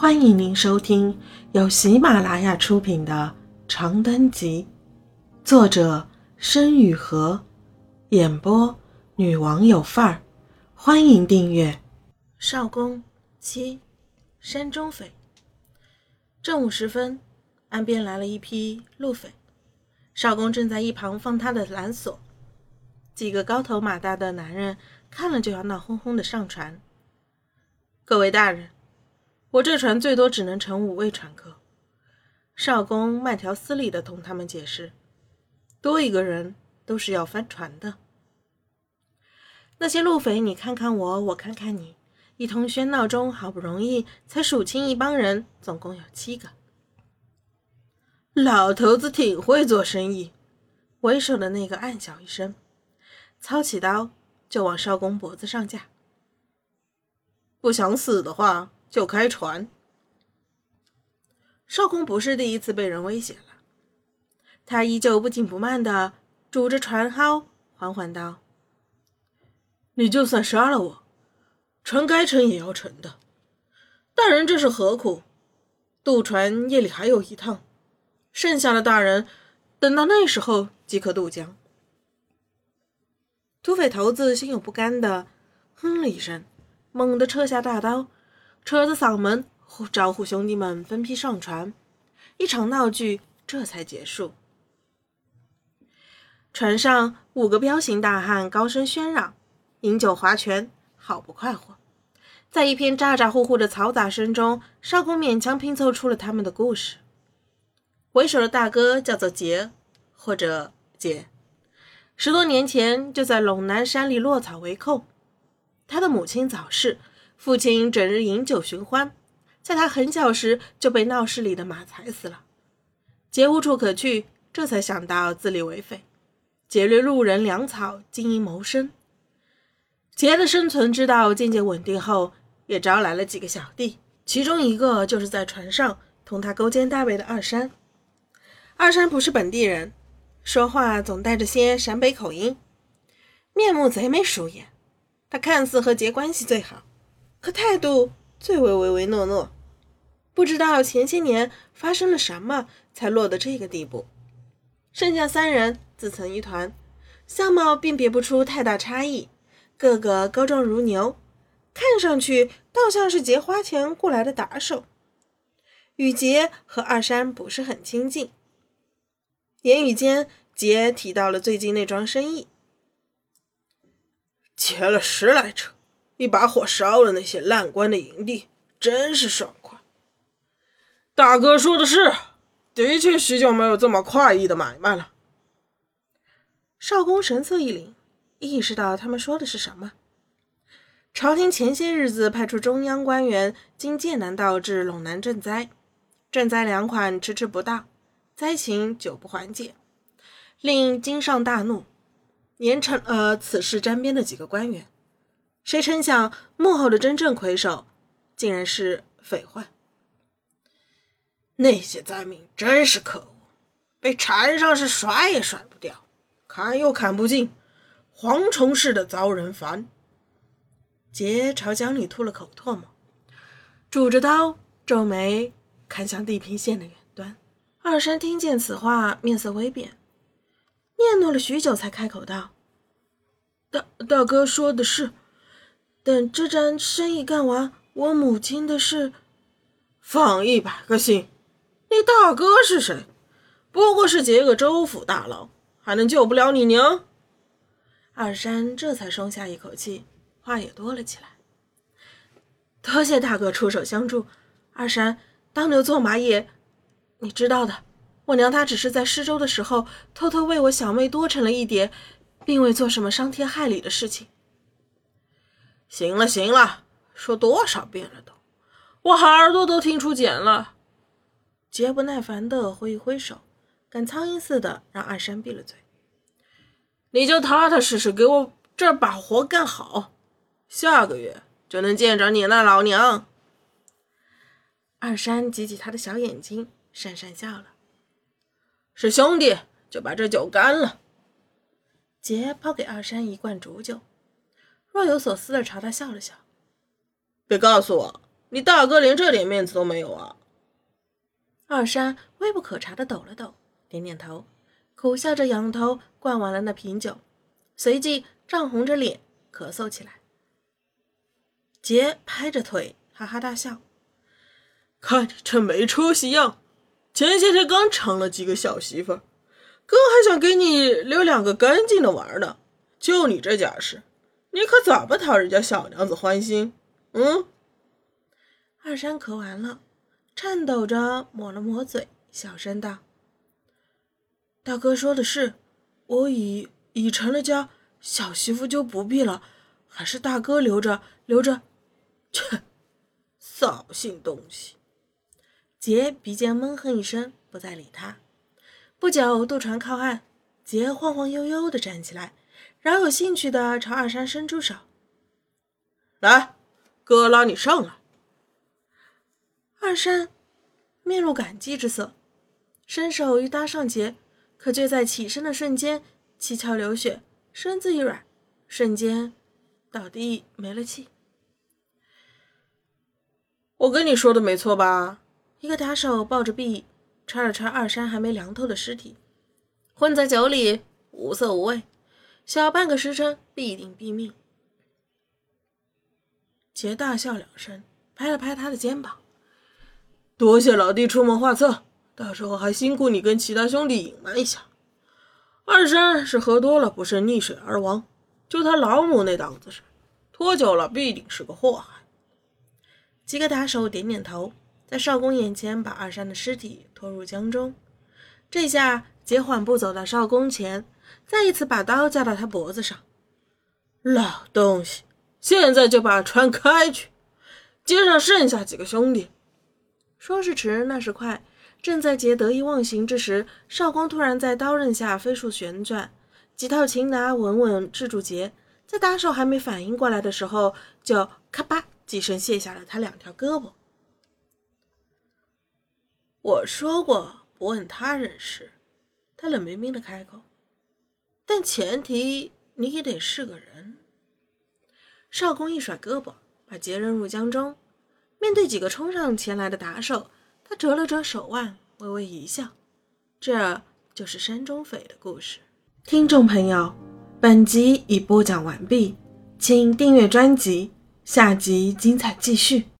欢迎您收听由喜马拉雅出品的《长灯集》，作者申雨禾，演播女王有范儿。欢迎订阅。少公七，山中匪。正午时分，岸边来了一批路匪，少公正在一旁放他的缆索。几个高头马大的男人看了就要闹哄哄的上船。各位大人。我这船最多只能乘五位船客。少公慢条斯理地同他们解释：“多一个人都是要翻船的。”那些路匪，你看看我，我看看你，一通喧闹中，好不容易才数清一帮人，总共有七个。老头子挺会做生意。为首的那个暗笑一声，操起刀就往少公脖子上架。不想死的话。就开船。少公不是第一次被人威胁了，他依旧不紧不慢的拄着船蒿，缓缓道：“你就算杀了我，船该沉也要沉的。大人这是何苦？渡船夜里还有一趟，剩下的大人等到那时候即可渡江。”土匪头子心有不甘的哼了一声，猛地撤下大刀。扯着嗓门招呼兄弟们分批上船，一场闹剧这才结束。船上五个彪形大汉高声喧嚷，饮酒划拳，好不快活。在一片咋咋呼呼的嘈杂声中，少公勉强拼凑出了他们的故事。为首的大哥叫做杰，或者杰，十多年前就在陇南山里落草为寇，他的母亲早逝。父亲整日饮酒寻欢，在他很小时就被闹市里的马踩死了。杰无处可去，这才想到自立为匪，劫掠路人粮草，经营谋生。杰的生存之道渐渐稳定后，也招来了几个小弟，其中一个就是在船上同他勾肩搭背的二山。二山不是本地人，说话总带着些陕北口音，面目贼眉鼠眼。他看似和杰关系最好。可态度最为唯唯诺诺，不知道前些年发生了什么，才落得这个地步。剩下三人自成一团，相貌辨别不出太大差异，个个高壮如牛，看上去倒像是劫花钱雇来的打手。与杰和二山不是很亲近，言语间杰提到了最近那桩生意，劫了十来车。一把火烧了那些烂官的营地，真是爽快。大哥说的是，的确许久没有这么快意的买卖了。少公神色一凛，意识到他们说的是什么。朝廷前些日子派出中央官员经剑南道至陇南赈灾，赈灾粮款迟迟不到，灾情久不缓解，令京上大怒，严惩呃此事沾边的几个官员。谁成想，幕后的真正魁首，竟然是匪患。那些灾民真是可恶，被缠上是甩也甩不掉，砍又砍不尽，蝗虫似的遭人烦。杰朝江里吐了口唾沫，拄着刀，皱眉看向地平线的远端。二山听见此话，面色微变，念叨了许久，才开口道：“大大哥说的是。”等这桩生意干完，我母亲的事，放一百个心。你大哥是谁？不过是劫个州府大牢，还能救不了你娘？二山这才松下一口气，话也多了起来。多谢大哥出手相助。二山当牛做马也，你知道的，我娘她只是在施粥的时候，偷偷为我小妹多盛了一点，并未做什么伤天害理的事情。行了行了，说多少遍了都，我耳朵都听出茧了。杰不耐烦的挥一挥手，赶苍蝇似的让二山闭了嘴。你就踏踏实实给我这把活干好，下个月就能见着你那老娘。二山挤挤他的小眼睛，讪讪笑了。是兄弟，就把这酒干了。杰抛给二山一罐浊酒。若有所思的朝他笑了笑，别告诉我你大哥连这点面子都没有啊！二山微不可察的抖了抖，点点头，苦笑着仰头灌完了那瓶酒，随即涨红着脸咳嗽起来。杰拍着腿哈哈大笑，看你这没出息样！前些天刚成了几个小媳妇，哥还想给你留两个干净的玩呢。就你这架势，你可怎么讨人家小娘子欢心？嗯？二山咳完了，颤抖着抹了抹嘴，小声道：“大哥说的是，我已已成了家，小媳妇就不必了，还是大哥留着留着。”切，扫兴东西！杰鼻尖闷哼一声，不再理他。不久，渡船靠岸，杰晃晃悠悠的站起来，饶有兴趣的朝二山伸出手：“来，哥拉你上来。”二山面露感激之色，伸手欲搭上杰，可却在起身的瞬间七窍流血，身子一软，瞬间倒地没了气。我跟你说的没错吧？一个打手抱着臂，叉了叉二山还没凉透的尸体，混在酒里，无色无味，小半个时辰必定毙命。杰大笑两声，拍了拍他的肩膀。多谢老弟出谋划策，到时候还辛苦你跟其他兄弟隐瞒一下。二山是喝多了不慎溺水而亡，就他老母那档子事，拖久了必定是个祸害。几个打手点点头，在少公眼前把二山的尸体拖入江中。这下杰缓步走到少公前，再一次把刀架到他脖子上。老东西，现在就把船开去，街上剩下几个兄弟。说时迟，那时快，正在杰得意忘形之时，少光突然在刀刃下飞速旋转，几套擒拿稳稳制住杰，在打手还没反应过来的时候，就咔吧几声卸下了他两条胳膊。我说过不问他人事，他冷冰冰的开口，但前提你也得是个人。少公一甩胳膊，把杰扔入江中。面对几个冲上前来的打手，他折了折手腕，微微一笑。这就是山中匪的故事。听众朋友，本集已播讲完毕，请订阅专辑，下集精彩继续。